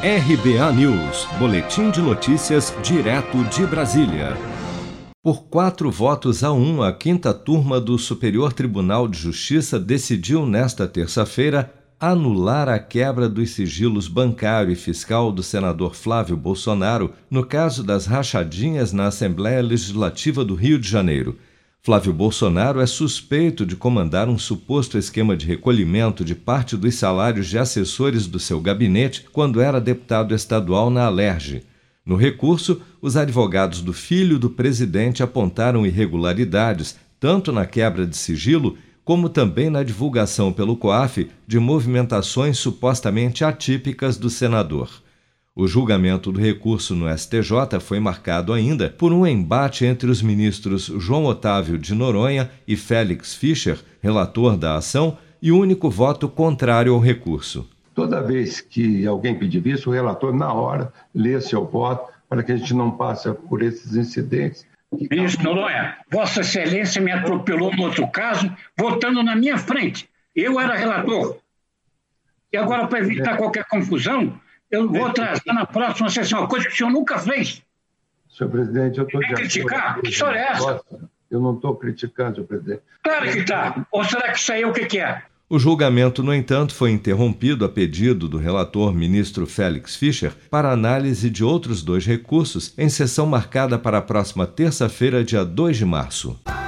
RBA News, Boletim de Notícias, direto de Brasília. Por quatro votos a um, a quinta turma do Superior Tribunal de Justiça decidiu nesta terça-feira anular a quebra dos sigilos bancário e fiscal do senador Flávio Bolsonaro no caso das rachadinhas na Assembleia Legislativa do Rio de Janeiro. Flávio Bolsonaro é suspeito de comandar um suposto esquema de recolhimento de parte dos salários de assessores do seu gabinete quando era deputado estadual na Alerj. No recurso, os advogados do filho do presidente apontaram irregularidades tanto na quebra de sigilo como também na divulgação pelo COAF de movimentações supostamente atípicas do senador. O julgamento do recurso no STJ foi marcado ainda por um embate entre os ministros João Otávio de Noronha e Félix Fischer, relator da ação, e único voto contrário ao recurso. Toda vez que alguém pedir isso, o relator, na hora, lê seu voto para que a gente não passe por esses incidentes. Ministro Noronha, Vossa Excelência me atropelou no outro caso, votando na minha frente. Eu era relator. E agora, para evitar qualquer confusão, eu vou trazer na próxima sessão, coisa que o senhor nunca fez. Senhor presidente, eu estou de criticar? Que história é essa? Eu não estou criticando, senhor presidente. Claro que está. Ou será que isso aí é o que, que é? O julgamento, no entanto, foi interrompido a pedido do relator ministro Félix Fischer para análise de outros dois recursos em sessão marcada para a próxima terça-feira, dia 2 de março.